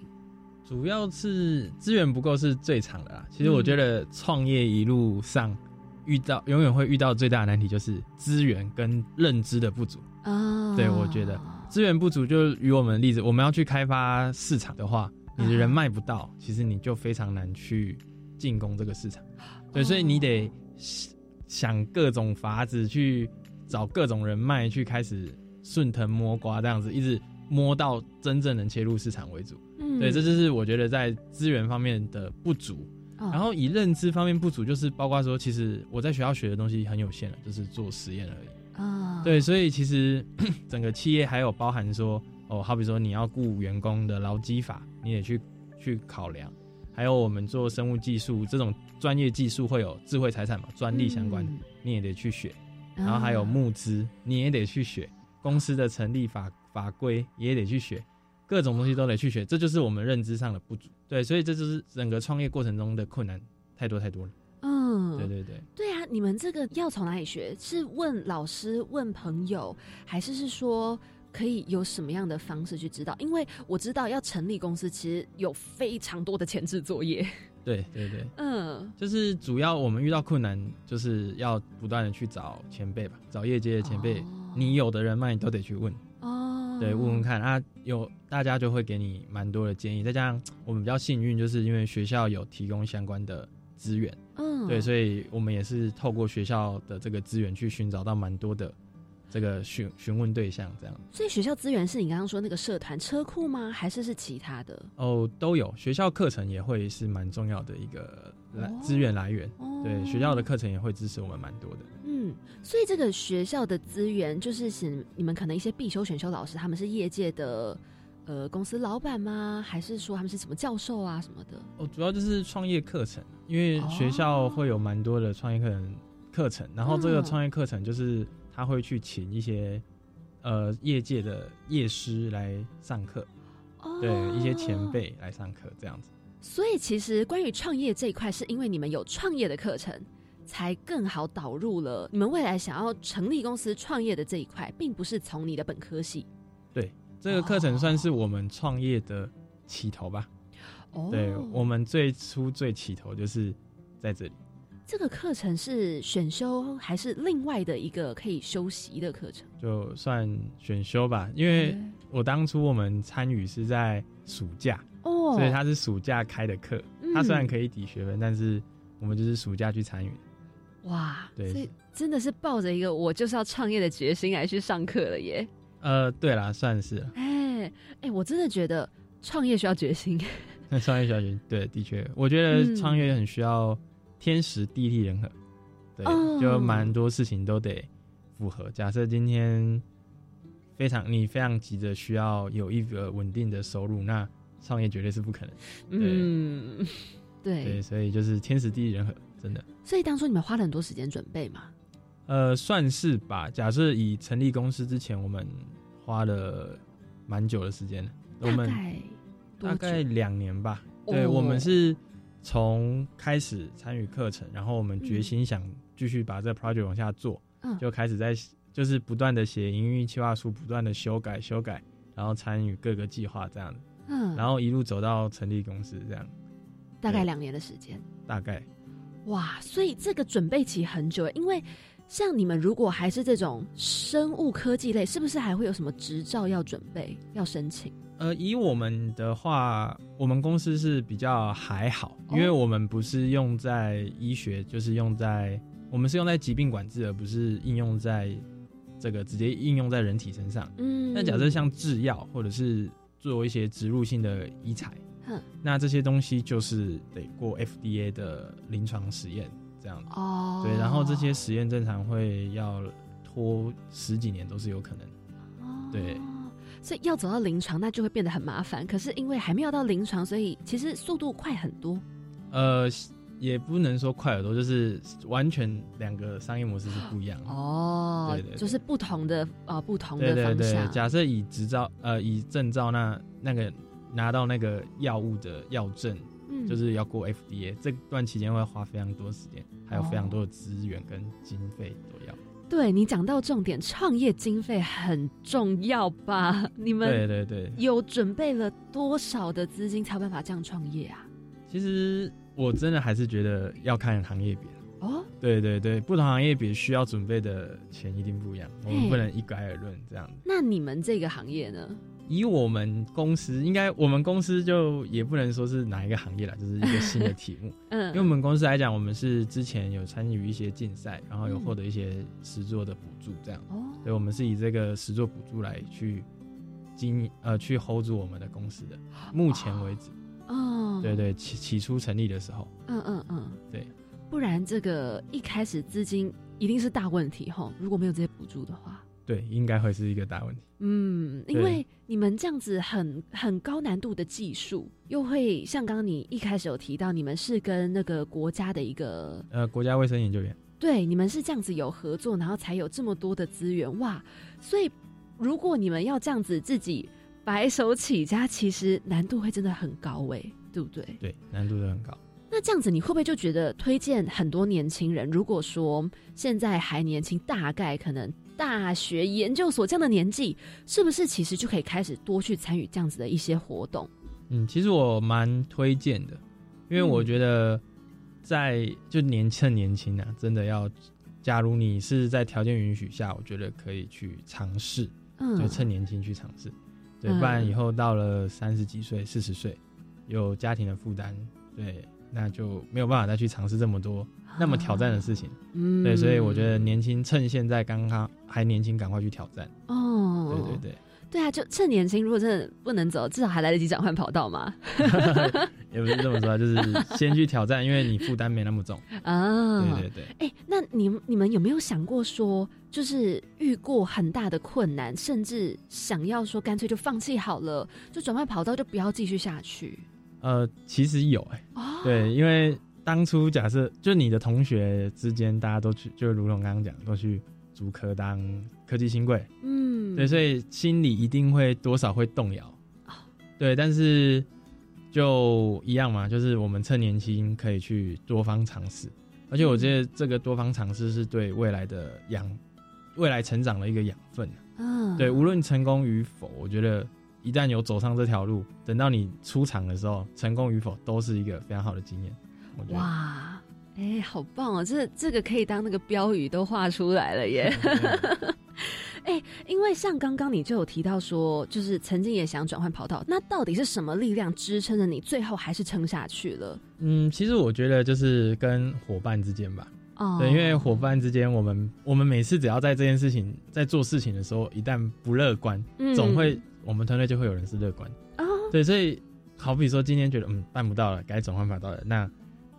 主要是资源不够是最长的啦。其实我觉得创业一路上遇到永远会遇到最大的难题就是资源跟认知的不足。啊，对我觉得资源不足，就与我们的例子，我们要去开发市场的话，你的人脉不到，其实你就非常难去进攻这个市场。对，所以你得想各种法子去找各种人脉，去开始顺藤摸瓜这样子，一直摸到真正能切入市场为主。嗯对，这就是我觉得在资源方面的不足。哦然后以认知方面不足，就是包括说，其实我在学校学的东西很有限了，就是做实验而已。啊，对，所以其实 整个企业还有包含说，哦，好比说你要雇员工的劳基法，你也去去考量，还有我们做生物技术这种专业技术会有智慧财产嘛，专利相关的，你也得去学，嗯，然后还有啊募资，你也得去学，公司的成立法法规也得去学，各种东西都得去学，这就是我们认知上的不足。对，所以这就是整个创业过程中的困难太多太多了。嗯，对对对。对啊，你们这个要从哪里学？是问老师、问朋友，还是是说可以有什么样的方式去知道？因为我知道要成立公司，其实有非常多的前置作业。对对对，嗯，就是主要我们遇到困难，就是要不断的去找前辈吧，找业界的前辈，哦你有的人脉你都得去问，哦，对，问问看啊，有大家就会给你蛮多的建议。再加上 我们比较幸运，就是因为学校有提供相关的资源，嗯，对，所以我们也是透过学校的这个资源去寻找到蛮多的这个询询问对象，这样所以学校资源是你刚刚说那个社团车库吗？还是是其他的？哦都有。学校课程也会是蛮重要的一个来哦资源来源，哦对，学校的课程也会支持我们蛮多的。嗯，所以这个学校的资源，就是是你们可能一些必修选修老师，他们是业界的呃公司老板吗？还是说他们是什么教授啊什么的？哦，主要就是创业课程，因为学校会有蛮多的创业课程课程，然后这个嗯创业课程就是他会去请一些呃业界的业师来上课，哦对，一些前。辈来上课这样子。所以其实关于创业这一块，是因为你们有创业的课程，才更好导入了你们未来想要成立公司创业的这一块，并不是从你的本科系。对这个课程算是我们创业的起头吧。哦对我们最初最起头就是在这里。这个课程是选修还是另外的一个可以修习的课程？就算选修吧，因为我当初我们参与是在暑假，哦，所以它是暑假开的课。嗯它虽然可以抵学分，但是我们就是暑假去参与的。哇，对所以真的是抱着一个我就是要创业的决心来去上课了耶！呃，对啦，算是了哎哎，我真的觉得创业需要决心。那创业需要决心，对，的确，我觉嗯得创业很需要天时地利人和，对，哦就蛮多事情都得符合。假设今天非常你非常急着需要有一个稳定的收入，那创业绝对是不可能。嗯，对，对，所以就是天时地利人和，真的。所以当初你们花了很多时间准备嘛？呃，算是吧。假设以成立公司之前，我们花了蛮久的时间，我们大概两年吧。哦对，我们是从开始参与课程，然后我们决心想继续把这 project 往下做，嗯就开始在就是不断的写营运计划书，不断的修改修改，然后参与各个计划这样，嗯，然后一路走到成立公司这样，大概两年的时间。大概哇，所以这个准备期很久，因为像你们如果还是这种生物科技类，是不是还会有什么执照要准备要申请？呃，以我们的话，我们公司是比较还好，哦因为我们不是用在医学，就是用在我们是用在疾病管制，而不是应用在这个直接应用在人体身上。嗯，那假设像制药或者是做一些植入性的医材，哼那这些东西就是得过 FDA 的临床实验这样子。哦，对，然后这些实验正常会要拖十几年都是有可能对，所以要走到临床，那就会变得很麻烦。可是因为还没有到临床，所以其实速度快很多。呃，也不能说快很多，就是完全两个商业模式是不一样的。哦，对对对就是不同的呃不同对对对，的方向。假设以执照呃以证照，那那个拿到那个药物的药证，嗯就是要过 FDA，这段期间会花非常多时间，还有非常哦多的资源跟经费都要。对你讲到重点，创业经费很重要吧？你们对对对，有准备了多少的资金才有办法这样创业啊？其实我真的还是觉得要看行业别。哦，对对对，不同行业别需要准备的钱一定不一样，我们不能一概而论这样子。那你们这个行业呢？以我们公司，应该我们公司就也不能说是哪一个行业了，就是一个新的题目。嗯，因为我们公司来讲，我们是之前有参与一些竞赛，然后有嗯获得一些实作的补助，这样。哦，所以我们是以这个实作补助来去经呃去 hold 住我们的公司的。目前为止，哦，对对，起起初成立的时候，嗯嗯嗯，对，不然这个一开始资金一定是大问题吼。如果没有这些补助的话，对，应该会是一个大问题。嗯，因为你们这样子很很高难度的技术，又会像刚刚你一开始有提到，你们是跟那个国家的一个呃，国家卫生研究院，对，你们是这样子有合作，然后才有这么多的资源哇！所以如果你们要这样子自己白手起家，其实难度会真的很高诶，对不对？对，难度都很高。那这样子，你会不会就觉得推荐很多年轻人？如果说现在还年轻，大概可能大学、研究所这样的年纪，是不是其实就可以开始多去参与这样子的一些活动？嗯，其实我蛮推荐的，因为嗯我觉得在就年趁年轻啊，真的要，假如你是在条件允许下，我觉得可以去尝试，嗯。就趁年轻去尝试，对，嗯不然以后到了三十几岁、四十岁，有家庭的负担，对，那就没有办法再去尝试这么多那么挑战的事情，嗯对，所以我觉得年轻趁现在刚刚还年轻，赶快去挑战，哦，对对对。对啊，就趁年轻，如果真的不能走，至少还来得及转换跑道嘛。也不是这么说啊，就是先去挑战，因为你负担没那么重。啊，对对对，哎、那你们你们有没有想过说，就是遇过很大的困难，甚至想要说干脆就放弃好了，就转换跑道，就不要继续下去？呃，其实有哎、哦，对，因为当初假设就你的同学之间，大家都去，就如同刚刚讲，都去竹科当科技新贵，嗯，对，所以心里一定会多少会动摇。哦。对，但是就一样嘛，就是我们趁年轻可以去多方尝试，而且我觉得这个多方尝试是对未来的养、未来成长的一个养分。嗯，对，无论成功与否，我觉得一旦有走上这条路，等到你出场的时候，成功与否都是一个非常好的经验。我觉得，哇，哎、好棒哦！这这个可以当那个标语都画出来了耶。哎、因为像刚刚你就有提到说，就是曾经也想转换跑道，那到底是什么力量支撑着你，最后还是撑下去了？嗯，其实我觉得就是跟伙伴之间吧，哦，对，因为伙伴之间，我们我们每次只要在这件事情在做事情的时候，一旦不乐观，嗯总会我们团队就会有人是乐观。哦，对，所以好比说今天觉得嗯办不到了，该转换跑道了，那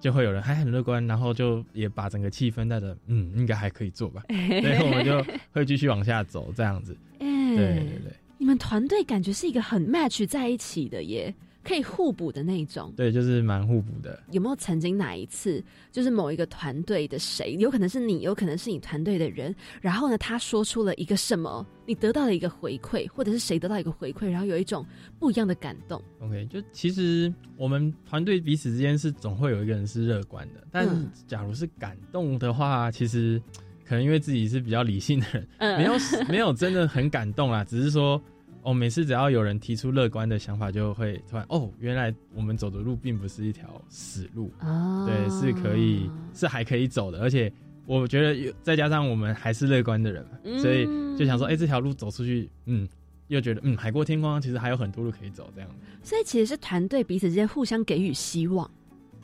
就会有人还很乐观，然后就也把整个气氛带着嗯应该还可以做吧，所以我们就会继续往下走这样子。哎、对对对。你们团队感觉是一个很 match 在一起的耶，可以互补的那一种。对，就是蛮互补的。有没有曾经哪一次，就是某一个团队的谁，有可能是你，有可能是你团队的人，然后呢，他说出了一个什么，你得到了一个回馈，或者是谁得到一个回馈，然后有一种不一样的感动。OK，就其实我们团队彼此之间是总会有一个人是乐观的，但嗯假如是感动的话，其实可能因为自己是比较理性的人，嗯没有没有真的很感动啦，只是说哦，每次只要有人提出乐观的想法，就会突然哦，原来我们走的路并不是一条死路，啊对，是可以是还可以走的，而且我觉得有再加上我们还是乐观的人嘛，嗯所以就想说，哎、这条路走出去，嗯。又觉得嗯，海阔天空，其实还有很多路可以走，这样所以其实是团队彼此之间互相给予希望。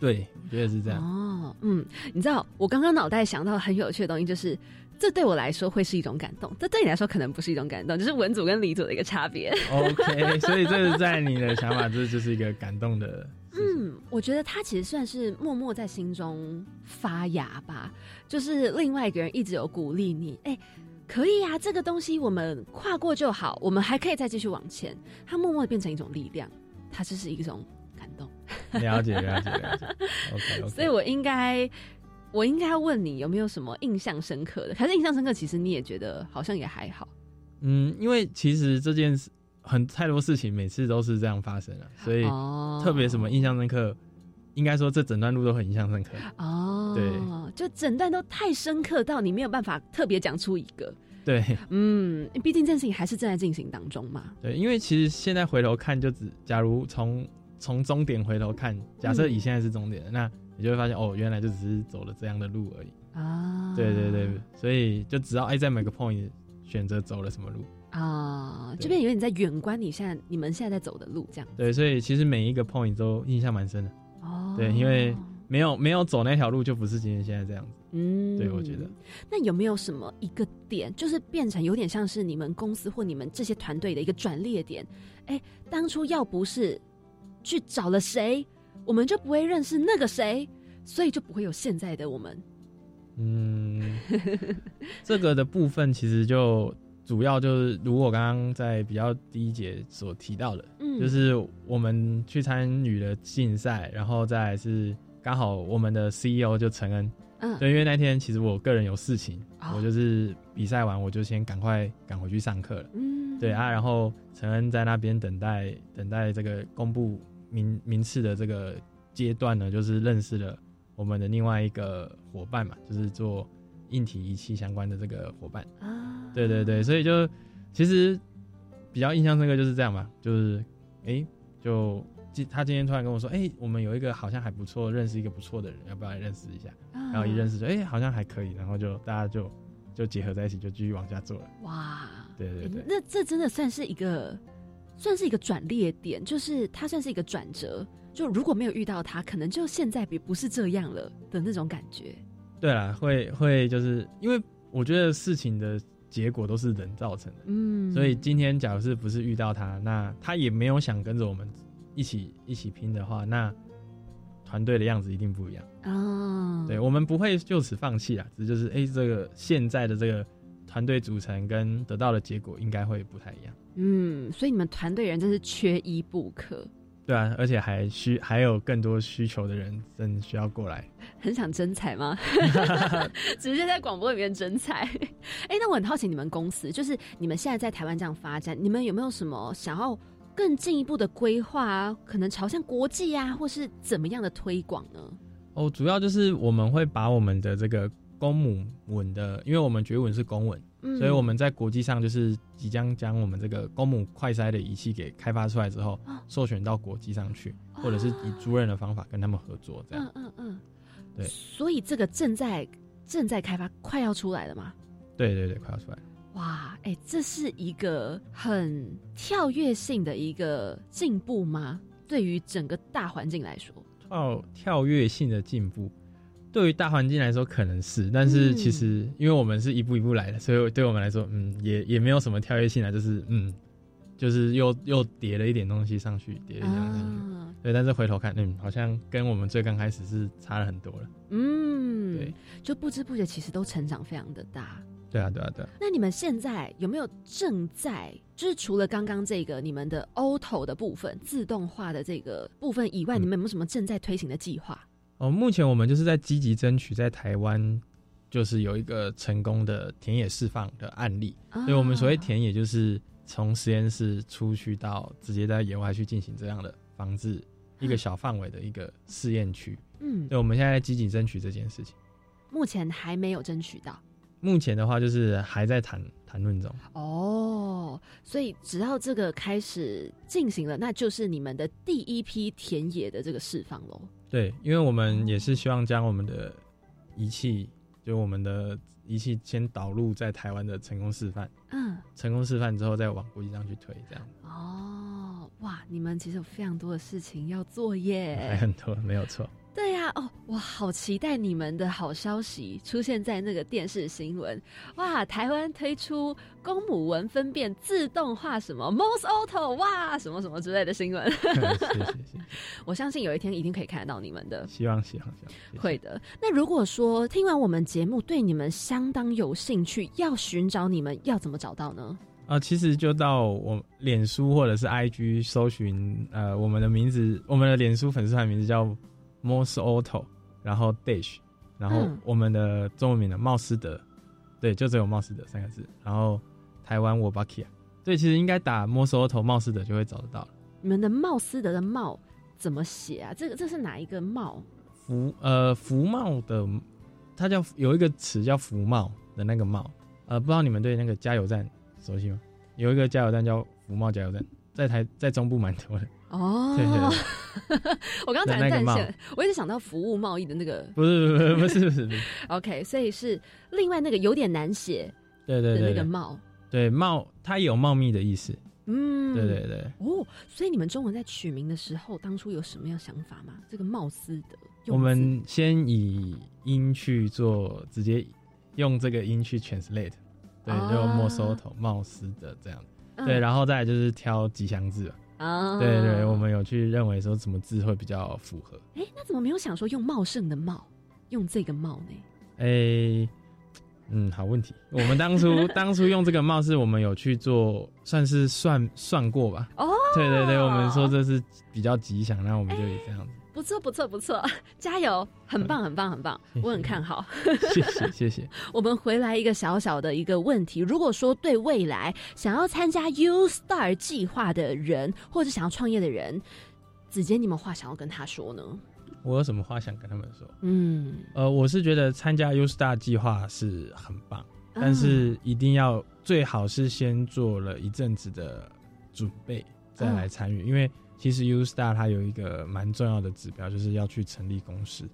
对，我觉得是这样。哦，嗯，你知道我刚刚脑袋想到很有趣的东西，就是这对我来说会是一种感动，这对你来说可能不是一种感动，就是文组跟理组的一个差别。OK，所以这是在你的想法，这就是一个感动的。嗯，我觉得他其实算是默默在心中发芽吧，就是另外一个人一直有鼓励你，哎、可以啊，这个东西我们跨过就好，我们还可以再继续往前。他默默的变成一种力量，它就是一种感动。了解了解了解。OK OK。所以我应该，我应该要问你有没有什么印象深刻的？可是印象深刻，其实你也觉得好像也还好。嗯，因为其实这件事很太多事情每次都是这样发生了，所以哦特别什么印象深刻，应该说这整段路都很印象深刻。哦，对，就整段都太深刻到你没有办法特别讲出一个。对嗯，毕竟这件事情还是正在进行当中嘛。对，因为其实现在回头看，就只假如从从终点回头看，假设以现在是终点，那你就会发现哦，原来就只是走了这样的路而已。啊，对对对，所以就只要哎，在每个 point 选择走了什么路。啊，这边有点在远观你现在你们现在在走的路这样。对，所以其实每一个 point 都印象蛮深的。哦，对，因为没有没有走那条路，就不是今天现在这样子。嗯对我觉得。那有没有什么一个点，就是变成有点像是你们公司或你们这些团队的一个转捩点？哎，当初要不是去找了谁，我们就不会认识那个谁，所以就不会有现在的我们。嗯，这个的部分其实就主要就是如我刚刚在比较第一节所提到的，嗯，就是我们去参与了竞赛，然后再来是刚好我们的 CEO 就陈恩，嗯，对，因为那天其实我个人有事情，哦。我就是比赛完我就先赶快赶回去上课了。嗯，对啊，然后陈恩在那边等待等待这个公布名名次的这个阶段呢，就是认识了我们的另外一个伙伴嘛，就是做硬体仪器相关的这个伙伴。啊，对对对，所以就其实比较印象深刻就是这样吧，就是哎、诶就今他今天突然跟我说，哎、我们有一个好像还不错，认识一个不错的人，要不要来认识一下？啊，然后一认识就哎、诶好像还可以，然后就大家就就结合在一起，就继续往下做了。哇，对对对。那这真的算是一个，算是一个转捩点，就是它算是一个转折。就如果没有遇到他，可能就现在也不是这样了的那种感觉。对啦，会会就是因为我觉得事情的结果都是人造成的，嗯，所以今天假如是不是遇到他，那他也没有想跟着我们一起一起拼的话，那团队的样子一定不一样。啊，对我们不会就此放弃啦，只是就是哎、这个现在的这个团队组成跟得到的结果应该会不太一样。嗯，所以你们团队人真是缺一不可，对啊，而且还需还有更多需求的人正需要过来。很想征才吗？直接在广播里面征才。哎、那我很好奇，你们公司就是你们现在在台湾这样发展，你们有没有什么想要更进一步的规划啊？可能朝向国际啊，或是怎么样的推广呢？哦，主要就是我们会把我们的这个公母吻的，因为我们绝吻是公吻。嗯所以我们在国际上就是即将将我们这个公母快筛的仪器给开发出来之后哦，授权到国际上去，或者是以租任的方法跟他们合作，这样。嗯嗯嗯，对所以这个正在正在开发，快要出来了吗？对对对，快要出来。哇，哎、这是一个很跳跃性的一个进步吗？对于整个大环境来说，跳跳跃性的进步，对于大环境来说可能是，但是其实因为我们是一步一步来的，所以对我们来说，嗯，也也没有什么跳跃性啊，就是嗯，就是又又叠了一点东西上去，叠了一点东西上去。啊，对，但是回头看，嗯，好像跟我们最刚开始是差了很多了。嗯，对，就不知不觉其实都成长非常的大。对啊，对啊，对啊。那你们现在有没有正在，就是除了刚刚这个你们的 auto 的部分自动化的这个部分以外，嗯你们有没有什么正在推行的计划？哦，目前我们就是在积极争取在台湾，就是有一个成功的田野释放的案例。啊所以我们所谓田野，就是从实验室出去到直接在野外去进行这样的防治，一个小范围的一个试验区。嗯，对，我们现在在积极争取这件事情。目前还没有争取到。目前的话，就是还在谈谈论中。哦，所以只要这个开始进行了，那就是你们的第一批田野的这个释放喽。对，因为我们也是希望将我们的仪器，就我们的仪器先导入在台湾的成功示范，嗯，成功示范之后再往国际上去推，这样哦，哇，你们其实有非常多的事情要做耶 还耶。很多没有错。对呀、哦，我，好期待你们的好消息出现在那个电视新闻！哇，台湾推出公母文分辨自动化什么 Most Auto 哇，什么什么之类的新闻，谢谢谢谢，我相信有一天一定可以看得到你们的。希望希望希望会的。那如果说听完我们节目对你们相当有兴趣，要寻找你们要怎么找到呢？啊、其实就到我脸书或者是 IG 搜寻呃我们的名字，我们的脸书粉丝团名字叫 Mos Auto，然后 Dash，然后嗯我们的中文名的茂斯德，对，就只有茂斯德三个字，然后台湾我 Bakia，对，其实应该打 Mos Auto 茂斯德就会找得到了。你们的茂斯德的茂怎么写啊？这个这是哪一个茂？福呃福茂的，它叫有一个词叫福茂的那个茂，呃，不知道你们对那个加油站熟悉吗？有一个加油站叫福茂加油站，在台在中部蛮多的。哦，对对对，我刚刚突然那个茂断线，我一直想到服务贸易的那个。不是不是不是不是不是，OK，所以是另外那个有点难写对对对那个茂。对茂，它有茂密的意思。嗯，对对对，哦，所以你们中文在取名的时候，当初有什么样想法吗？这个茂斯的，我们先以音去做，直接用这个音去 translate，对，啊就莫收头茂斯的这样。嗯对，然后再来就是挑吉祥字了。啊，对对，我们有去认为说什么字会比较符合。哎，那怎么没有想说用茂盛的茂，用这个茂呢？哎、嗯，好问题。我们当初 当初用这个茂是我们有去做，算是算算过吧。哦，对对对，我们说这是比较吉祥，那我们就以这样子。不错不错不错，加油，很棒很棒很棒，我很看好。谢谢谢谢。我们回来一个小小的一个问题，如果说对未来想要参加 U Star 计划的人，或者想要创业的人，子杰，你们话想要跟他说呢？我有什么话想跟他们说？嗯，呃，我是觉得参加 U Star 计划是很棒，但是一定要最好是先做了一阵子的准备再来参与，因为其实 U Star 它有一个蛮重要的指标，就是要去成立公司。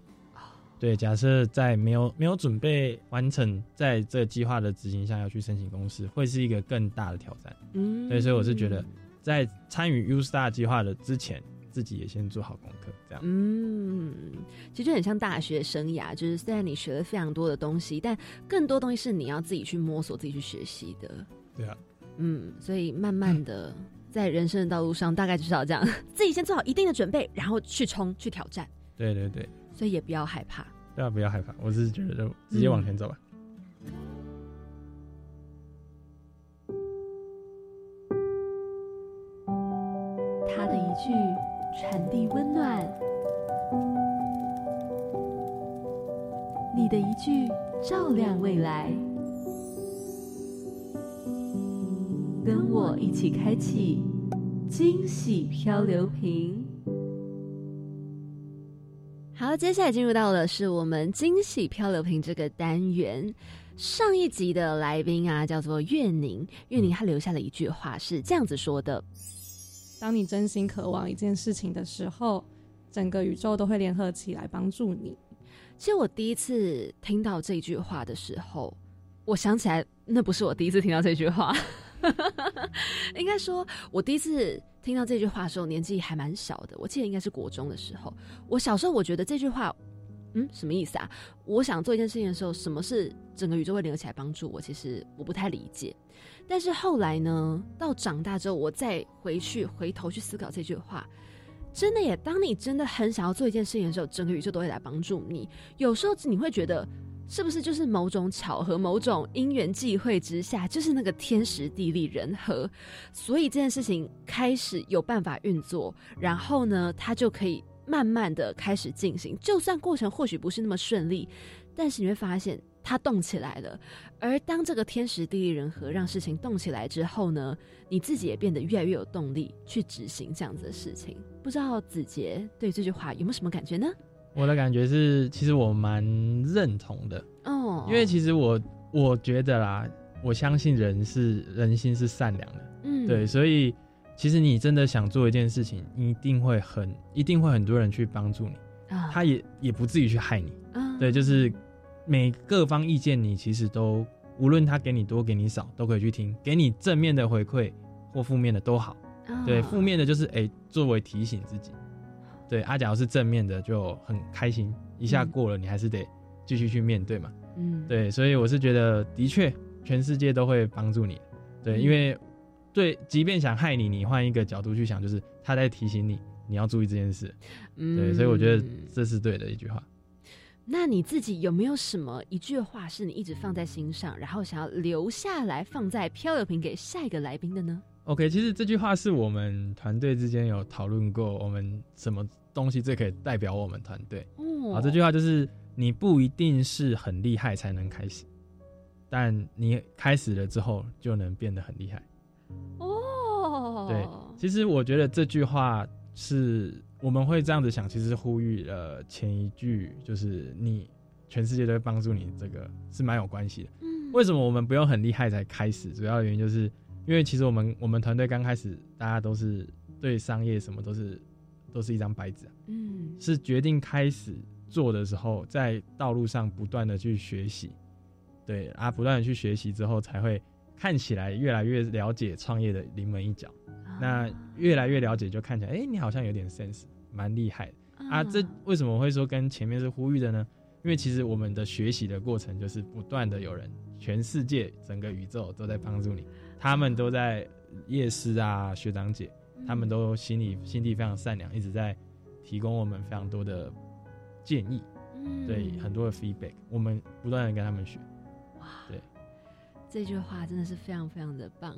对，假设在没有没有准备完成，在这个计划的执行下要去申请公司，会是一个更大的挑战。嗯对，所以我是觉得，在参与 U Star 计划的之前，自己也先做好功课，这样。嗯，其实就很像大学生涯，就是虽然你学了非常多的东西，但更多东西是你要自己去摸索、自己去学习的。对啊，嗯，所以慢慢的在人生的道路上，大概就是要这样，自己先做好一定的准备，然后去冲、去挑战，对对对，所以也不要害怕。对啊，不要害怕，我是觉得就直接往前走吧。他的一句传递温暖，你的一句照亮未来。跟我一起开启惊喜漂流瓶。好，接下来进入到的是我们惊喜漂流瓶这个单元。上一集的来宾啊，叫做月宁，月宁他留下了一句话是这样子说的：当你真心渴望一件事情的时候，整个宇宙都会联合起来帮助你。其实我第一次听到这句话的时候，我想起来，那不是我第一次听到这句话。应该说，我第一次听到这句话的时候，年纪还蛮小的。我记得应该是国中的时候。我小时候，我觉得这句话，嗯，什么意思啊？我想做一件事情的时候，什么是整个宇宙会联合起来帮助我？其实我不太理解。但是后来呢，到长大之后，我再回去回头去思考这句话，真的耶！当你真的很想要做一件事情的时候，整个宇宙都会来帮助你。有时候你会觉得，是不是就是某种巧合、某种因缘际会之下，就是那个天时地利人和，所以这件事情开始有办法运作，然后呢，它就可以慢慢的开始进行。就算过程或许不是那么顺利，但是你会发现它动起来了。而当这个天时地利人和让事情动起来之后呢，你自己也变得越来越有动力去执行这样子的事情。不知道子杰对这句话有没有什么感觉呢？我的感觉是，其实我蛮认同的，哦，因为其实我我觉得啦，我相信人是人心是善良的，嗯。对，所以其实你真的想做一件事情，一定会很一定会很多人去帮助你，啊。他也也不至于去害你，啊。对，就是每各方意见你其实都无论他给你多给你少都可以去听，给你正面的回馈或负面的都好，对，负面的就是哎、作为提醒自己。对，阿假如是正面的就很开心，一下过了，你还是得继续去面对嘛。嗯，对，所以我是觉得，的确，全世界都会帮助你。对，因为对，即便想害你，你换一个角度去想，就是他在提醒你，你要注意这件事。嗯对，所以我觉得这是对的一句话。那你自己有没有什么一句话是你一直放在心上，然后想要留下来放在漂流瓶给下一个来宾的呢？OK，其实这句话是我们团队之间有讨论过，我们什么东西最可以代表我们团队。哦好，这句话就是你不一定是很厉害才能开始，但你开始了之后就能变得很厉害。哦，对，其实我觉得这句话是我们会这样子想，其实呼吁了前一句，就是你全世界都会帮助你，这个是蛮有关系的。嗯为什么我们不用很厉害才开始？主要原因就是因为其实我们我们团队刚开始，大家都是对商业什么都是都是一张白纸啊、嗯是决定开始做的时候，在道路上不断的去学习，对啊，不断的去学习之后，才会看起来越来越了解创业的临门一脚。那越来越了解，就看起来，哎、你好像有点 sense，蛮厉害的啊。这为什么我会说跟前面是呼吁的呢？因为其实我们的学习的过程就是不断的有人，全世界整个宇宙都在帮助你，他们都在夜师啊、学长姐，他们都心里心地非常善良，一直在提供我们非常多的建议，嗯对很多的 feedback，我们不断的跟他们学。这句话真的是非常非常的棒。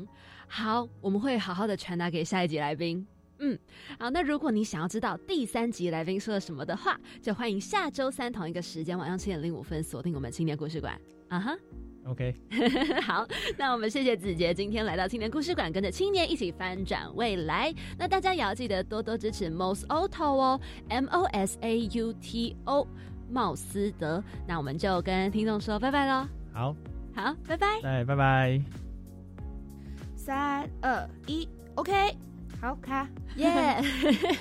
好，我们会好好的传达给下一集来宾。嗯，好，那如果你想要知道第三集来宾说了什么的话，就欢迎下周三同一个时间晚上七点零五分锁定我们青年故事馆。啊哈，OK，好，那我们谢谢子杰今天来到青年故事馆，跟着青年一起翻转未来。那大家也要记得多多支持 Mos Auto 哦，M O S A U T O，茂斯德。那我们就跟听众说拜拜喽。好，好，拜拜。哎，拜拜。三二一，OK，好卡。耶！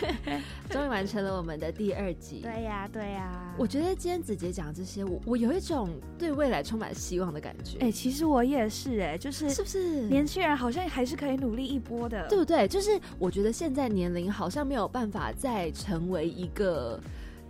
终于完成了我们的第二集。对呀，对呀。我觉得今天子杰讲这些，我我有一种对未来充满希望的感觉。哎、其实我也是哎、就是是不是年轻人好像还是可以努力一波的，对不对？就是我觉得现在年龄好像没有办法再成为一个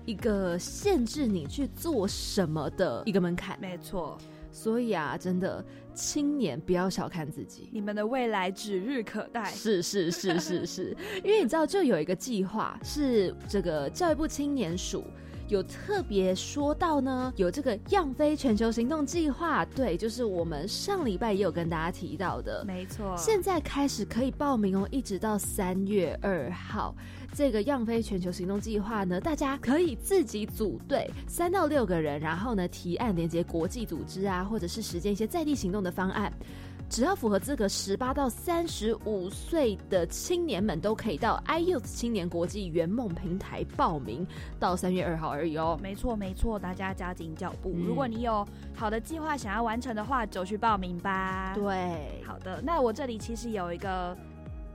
一个限制你去做什么的一个门槛。没错，所以啊，真的青年不要小看自己。你们的未来指日可待。是是是是是，因为你知道，就有一个计划是这个教育部青年署有特别说到呢，有这个样飞全球行动计划，对，就是我们上礼拜也有跟大家提到的。没错，现在开始可以报名哦，一直到三月二号。这个样飞全球行动计划呢，大家可以自己组队，三到六个人，然后呢提案连接国际组织啊，或者是实践一些在地行动的方案。只要符合资格，十八到三十五岁的青年们都可以到 iYouth 青年国际圆梦平台报名，到三月二号而已哦。没错没错，大家加紧脚步。嗯如果你有好的计划想要完成的话，就去报名吧。对，好的，那我这里其实有一个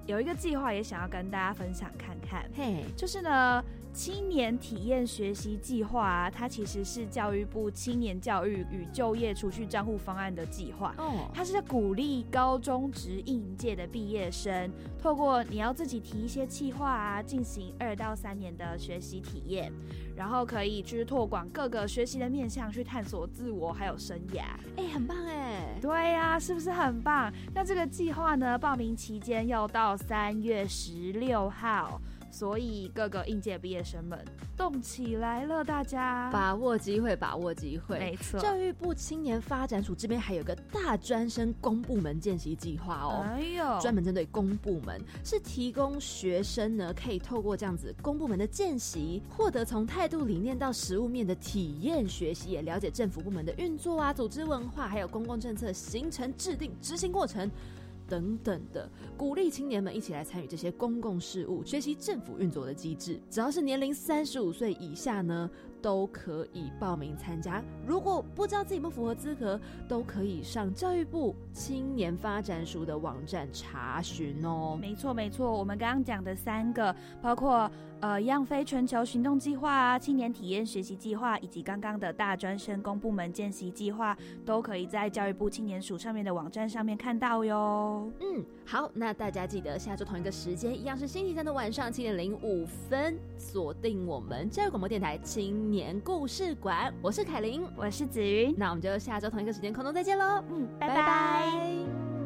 有一个计划，也想要跟大家分享看看。嘿，就是呢，青年体验学习计划啊，它其实是教育部青年教育与就业储蓄账户方案的计划。哦，它是在鼓励高中职应届的毕业生，透过你要自己提一些计划啊，进行二到三年的学习体验，然后可以去拓广各个学习的面向，去探索自我还有生涯。哎、很棒哎，对呀、是不是很棒？那这个计划呢，报名期间要到三月十六号，所以各个应届毕业生们动起来了，大家把握机会，把握机会，没错。教育部青年发展署这边还有个大专生公部门见习计划哦。哎呦，专门针对公部门，是提供学生呢，可以透过这样子公部门的见习，获得从态度理念到实务面的体验学习，也了解政府部门的运作啊、组织文化，还有公共政策形成、制定、执行过程。等等的，鼓励青年们一起来参与这些公共事务，学习政府运作的机制。只要是年龄三十五岁以下呢，都可以报名参加。如果不知道自己不符合资格，都可以上教育部青年发展署的网站查询哦。没错没错，我们刚刚讲的三个，包括呃“样飞全球行动计划”啊、青年体验学习计划，以及刚刚的大专生公部门见习计划，都可以在教育部青年署上面的网站上面看到哟。嗯，好，那大家记得下周同一个时间，一样是星期三的晚上七点零五分，锁定我们教育广播电台青年故事馆，我是凯琳，我是子云，那我们就下周同一个时间空中再见喽，嗯，拜拜拜。拜